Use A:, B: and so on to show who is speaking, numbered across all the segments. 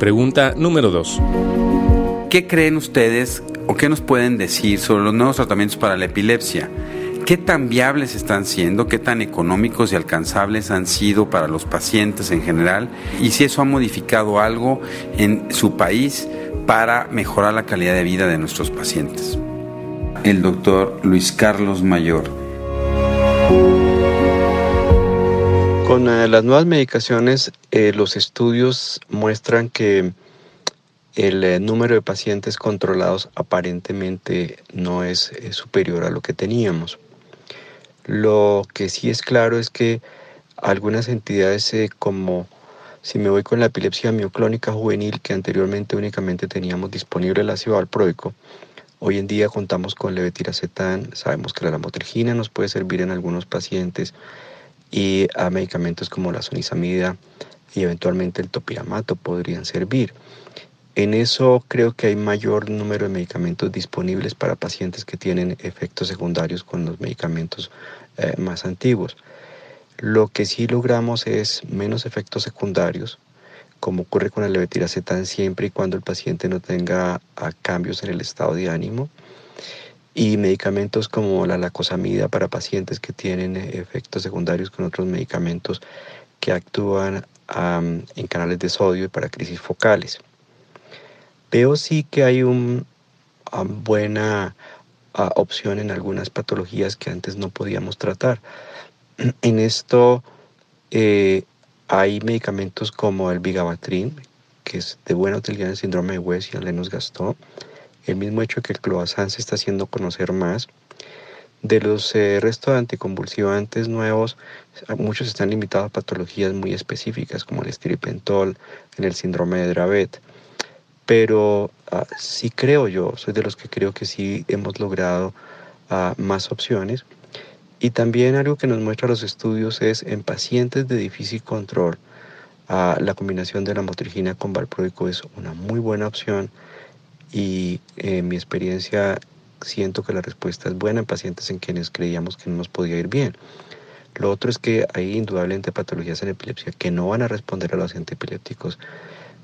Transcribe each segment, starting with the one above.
A: Pregunta número 2.
B: ¿Qué creen ustedes o qué nos pueden decir sobre los nuevos tratamientos para la epilepsia? ¿Qué tan viables están siendo? ¿Qué tan económicos y alcanzables han sido para los pacientes en general? Y si eso ha modificado algo en su país para mejorar la calidad de vida de nuestros pacientes. El doctor Luis Carlos Mayor.
C: Con eh, las nuevas medicaciones, eh, los estudios muestran que el eh, número de pacientes controlados aparentemente no es superior a lo que teníamos. Lo que sí es claro es que algunas entidades como si me voy con la epilepsia mioclónica juvenil que anteriormente únicamente teníamos disponible el ácido valproico, hoy en día contamos con levetiracetam, sabemos que la lamotrigina nos puede servir en algunos pacientes y a medicamentos como la sonizamida y eventualmente el topiramato podrían servir. En eso creo que hay mayor número de medicamentos disponibles para pacientes que tienen efectos secundarios con los medicamentos eh, más antiguos. Lo que sí logramos es menos efectos secundarios, como ocurre con el levetiracetam siempre y cuando el paciente no tenga cambios en el estado de ánimo. Y medicamentos como la lacosamida para pacientes que tienen eh, efectos secundarios con otros medicamentos que actúan en canales de sodio y para crisis focales. Veo sí que hay una buena ah, opción en algunas patologías que antes no podíamos tratar. En esto eh, hay medicamentos como el Vigabatrin, que es de buena utilidad en el síndrome de West y en Lennox-Gastaut. El mismo hecho que el cloazán se está haciendo conocer más. De los eh, restos de anticonvulsivantes nuevos, muchos están limitados a patologías muy específicas como el estiripentol en el síndrome de Dravet pero ah, sí creo yo, soy de los que creo que sí hemos logrado ah, más opciones. Y también algo que nos muestra los estudios es en pacientes de difícil control, ah, la combinación de la motrigina con valproico es una muy buena opción y en mi experiencia siento que la respuesta es buena en pacientes en quienes creíamos que no nos podía ir bien. Lo otro es que hay indudablemente patologías en epilepsia que no van a responder a los antiepilépticos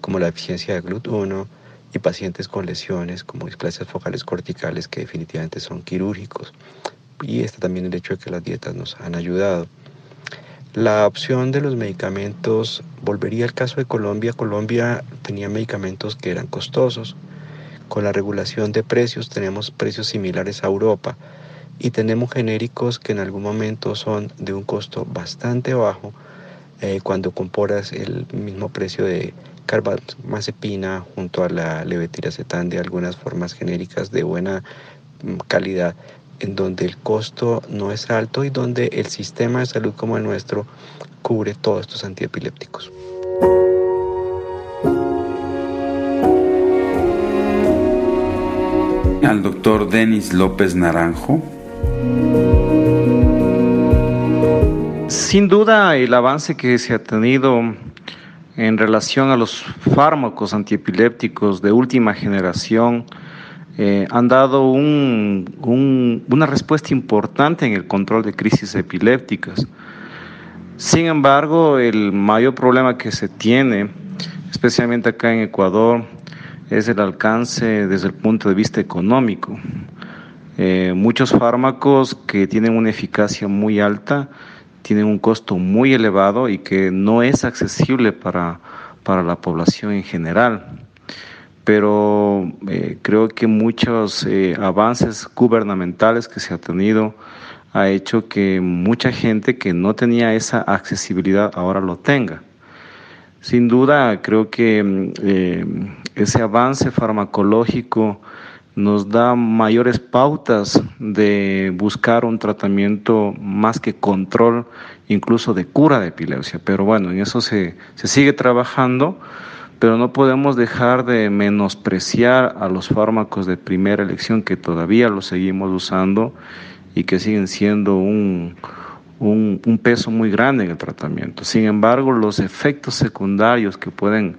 C: como la deficiencia de GLUT1 y pacientes con lesiones como displasias focales corticales que definitivamente son quirúrgicos. Y está también el hecho de que las dietas nos han ayudado. La opción de los medicamentos, volvería al caso de Colombia. Colombia tenía medicamentos que eran costosos. Con la regulación de precios tenemos precios similares a Europa y tenemos genéricos que en algún momento son de un costo bastante bajo eh, cuando comparas el mismo precio de carbamazepina junto a la levetiracetam de algunas formas genéricas de buena mm, calidad en donde el costo no es alto y donde el sistema de salud como el nuestro cubre todos estos antiepilépticos.
B: Al doctor Denis López Naranjo.
D: Sin duda el avance que se ha tenido en relación a los fármacos antiepilépticos de última generación eh, han dado una respuesta importante en el control de crisis epilépticas. Sin embargo, el mayor problema que se tiene, especialmente acá en Ecuador, es el alcance desde el punto de vista económico. Eh, muchos fármacos que tienen una eficacia muy alta tienen un costo muy elevado y que no es accesible para, para la población en general. Pero eh, creo que muchos eh, avances gubernamentales que se ha tenido ha hecho que mucha gente que no tenía esa accesibilidad ahora lo tenga. Sin duda, creo que mm, eh, ese avance farmacológico nos da mayores pautas de buscar un tratamiento más que control, incluso de cura de epilepsia. Pero bueno, en eso se, se sigue trabajando, pero no podemos dejar de menospreciar a los fármacos de primera elección que todavía los seguimos usando y que siguen siendo un, un, peso muy grande en el tratamiento. Sin embargo, los efectos secundarios que pueden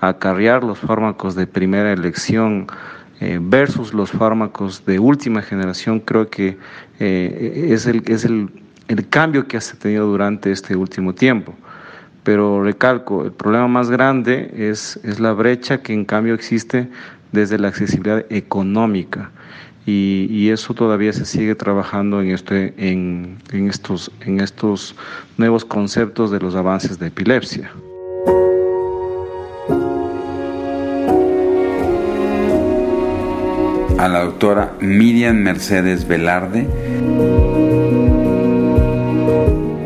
D: acarrear los fármacos de primera elección, eh, versus los fármacos de última generación, creo que eh, es, el, es el, el, cambio que ha tenido durante este último tiempo. Pero recalco, el problema más grande es, es la brecha que en cambio existe desde la accesibilidad económica. Y, eso todavía se sigue trabajando en, este, en, en, estos, en estos nuevos conceptos de los avances de epilepsia.
B: A la doctora Miriam Mercedes Velarde.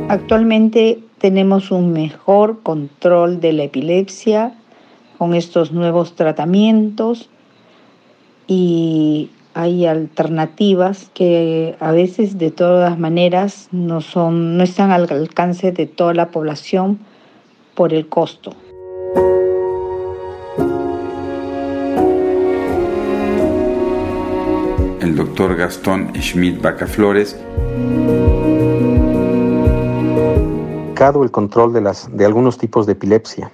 A: Actualmente tenemos un mejor control de la epilepsia con estos nuevos tratamientos y hay alternativas que a veces de todas maneras no son no están al alcance de toda la población por el costo.
B: El doctor Gastón Schmidt Bacaflores
E: el control de, las, de algunos tipos de epilepsia.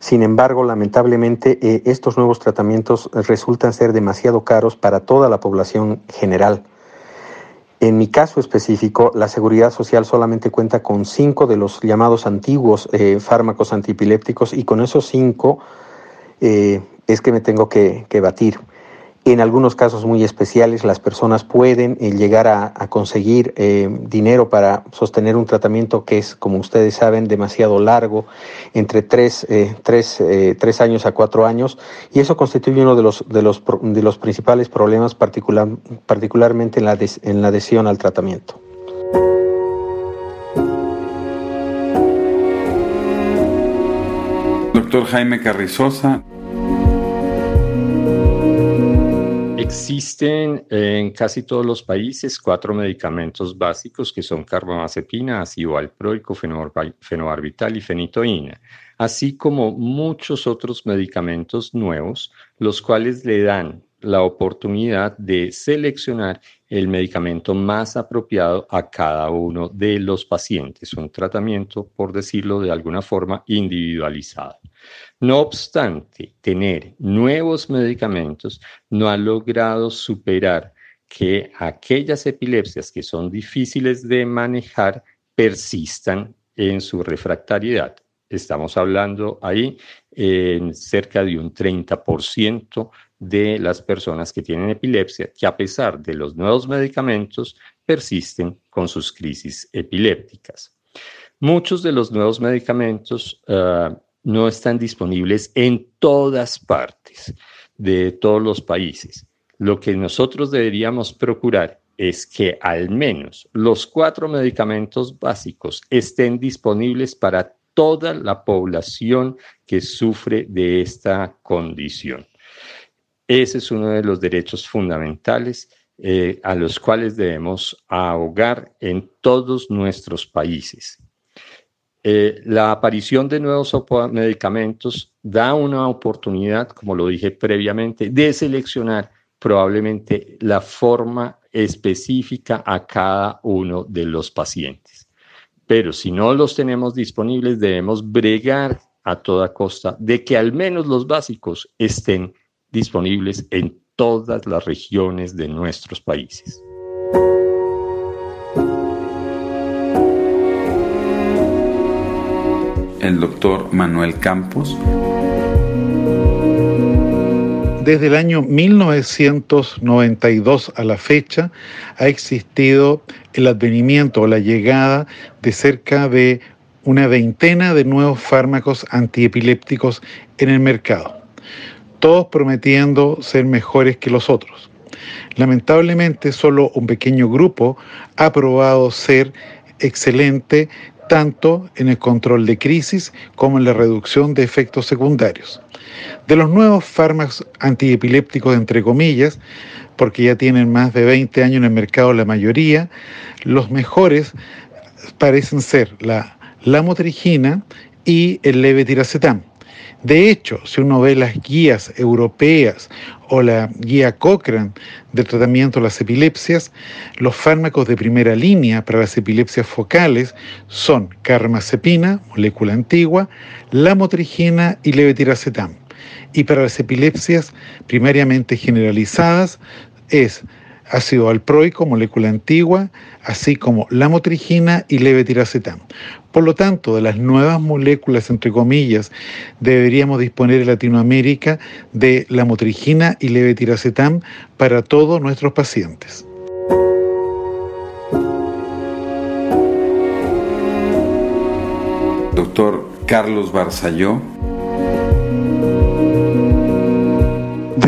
E: Sin embargo, lamentablemente, eh, estos nuevos tratamientos resultan ser demasiado caros para toda la población general. En mi caso específico, la Seguridad Social solamente cuenta con cinco de los llamados antiguos eh, fármacos antipilépticos y con esos cinco eh, es que me tengo que batir. En algunos casos muy especiales, las personas pueden eh, llegar a, conseguir eh, dinero para sostener un tratamiento que es, como ustedes saben, demasiado largo, entre tres, eh, años a cuatro años, y eso constituye uno de los, de los, de los principales problemas, particular, particularmente en la, en la adhesión al tratamiento.
B: Doctor Jaime Carrizosa.
F: Existen en casi todos los países cuatro medicamentos básicos que son carbamazepina, ácido valproico, fenobarbital y fenitoína, así como muchos otros medicamentos nuevos, los cuales le dan la oportunidad de seleccionar el medicamento más apropiado a cada uno de los pacientes, un tratamiento, por decirlo de alguna forma, individualizado. No obstante, tener nuevos medicamentos no ha logrado superar que aquellas epilepsias que son difíciles de manejar persistan en su refractariedad. Estamos hablando ahí en cerca de un 30% de las personas que tienen epilepsia que a pesar de los nuevos medicamentos persisten con sus crisis epilépticas. Muchos de los nuevos medicamentos ah, no están disponibles en todas partes de todos los países. Lo que nosotros deberíamos procurar es que al menos los cuatro medicamentos básicos estén disponibles para toda la población que sufre de esta condición. Ese es uno de los derechos fundamentales eh, a los cuales debemos ahogar en todos nuestros países. Eh, la aparición de nuevos medicamentos da una oportunidad, como lo dije previamente, de seleccionar probablemente la forma específica a cada uno de los pacientes. Pero si no los tenemos disponibles, debemos bregar a toda costa de que al menos los básicos estén disponibles en todas las regiones de nuestros países.
B: el doctor Manuel Campos.
G: Desde el año 1992 a la fecha ha existido el advenimiento o la llegada de cerca de una veintena de nuevos fármacos antiepilépticos en el mercado, todos prometiendo ser mejores que los otros. Lamentablemente solo un pequeño grupo ha probado ser excelente tanto en el control de crisis como en la reducción de efectos secundarios. De los nuevos fármacos antiepilépticos, entre comillas, porque ya tienen más de 20 años en el mercado la mayoría, los mejores parecen ser la lamotrigina y el levetiracetam. De hecho, si uno ve las guías europeas o la guía Cochrane del tratamiento de las epilepsias, los fármacos de primera línea para las epilepsias focales son carmazepina, molécula antigua, lamotrigina y levetiracetam. Y para las epilepsias primariamente generalizadas es ácido valproico, molécula antigua, así como lamotrigina y levetiracetam. Por lo tanto, de las nuevas moléculas, entre comillas, deberíamos disponer en Latinoamérica de lamotrigina y levetiracetam para todos nuestros pacientes.
B: Doctor Carlos Barzalló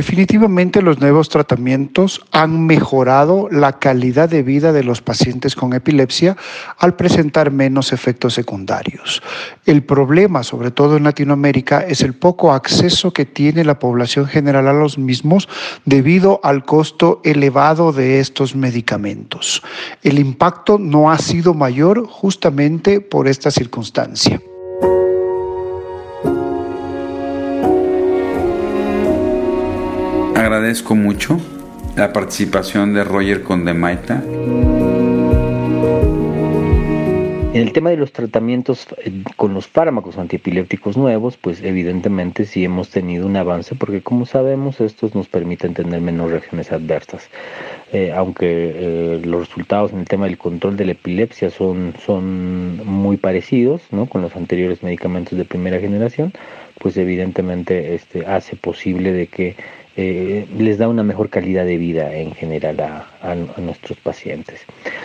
H: Definitivamente los nuevos tratamientos han mejorado la calidad de vida de los pacientes con epilepsia al presentar menos efectos secundarios. El problema, sobre todo en Latinoamérica, es el poco acceso que tiene la población general a los mismos debido al costo elevado de estos medicamentos. El impacto no ha sido mayor justamente por esta circunstancia.
B: Agradezco mucho la participación de Roger Condemaita.
I: En el tema de los tratamientos eh, con los fármacos antiepilépticos nuevos, pues evidentemente sí hemos tenido un avance porque como sabemos estos nos permiten tener menos reacciones adversas. Eh, aunque eh, los resultados en el tema del control de la epilepsia son, son muy parecidos ¿no? con los anteriores medicamentos de primera generación, pues evidentemente este, hace posible de que eh, les da una mejor calidad de vida en general a, nuestros pacientes.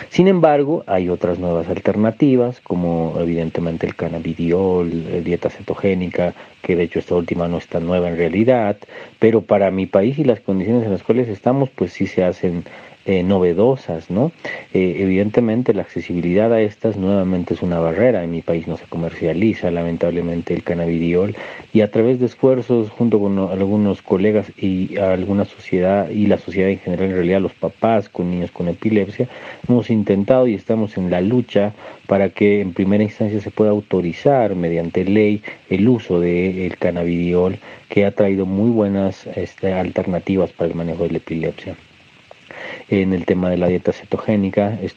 I: Sin embargo, hay otras nuevas alternativas, como evidentemente el cannabidiol, la dieta cetogénica, que de hecho esta última no es tan nueva en realidad, pero para mi país y las condiciones en las cuales estamos, pues sí se hacen eh, novedosas, ¿no? Eh, evidentemente la accesibilidad a estas nuevamente es una barrera. En mi país no se comercializa lamentablemente el cannabidiol y a través de esfuerzos junto con algunos colegas y alguna sociedad y la sociedad en general, en realidad los papás con niños con epilepsia, hemos intentado y estamos en la lucha para que en primera instancia se pueda autorizar mediante ley el uso del cannabidiol que ha traído muy buenas este, alternativas para el manejo de la epilepsia. En el tema de la dieta cetogénica es,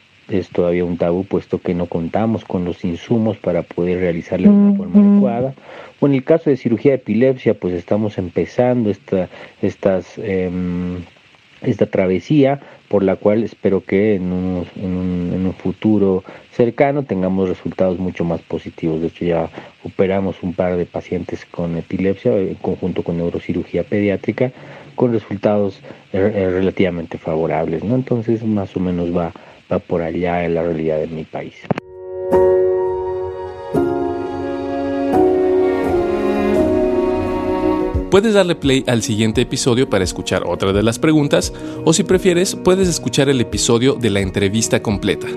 I: todavía un tabú puesto que no contamos con los insumos para poder realizarla de una forma adecuada. O en el caso de cirugía de epilepsia, pues estamos empezando esta, estas, em, esta travesía por la cual espero que en un, en, un, futuro cercano tengamos resultados mucho más positivos. De hecho, ya operamos un par de pacientes con epilepsia en conjunto con neurocirugía pediátrica con resultados eh, eh, relativamente favorables, ¿no? Entonces más o menos va, va por allá en la realidad de mi país.
J: Puedes darle play al siguiente episodio para escuchar otra de las preguntas o si prefieres puedes escuchar el episodio de la entrevista completa.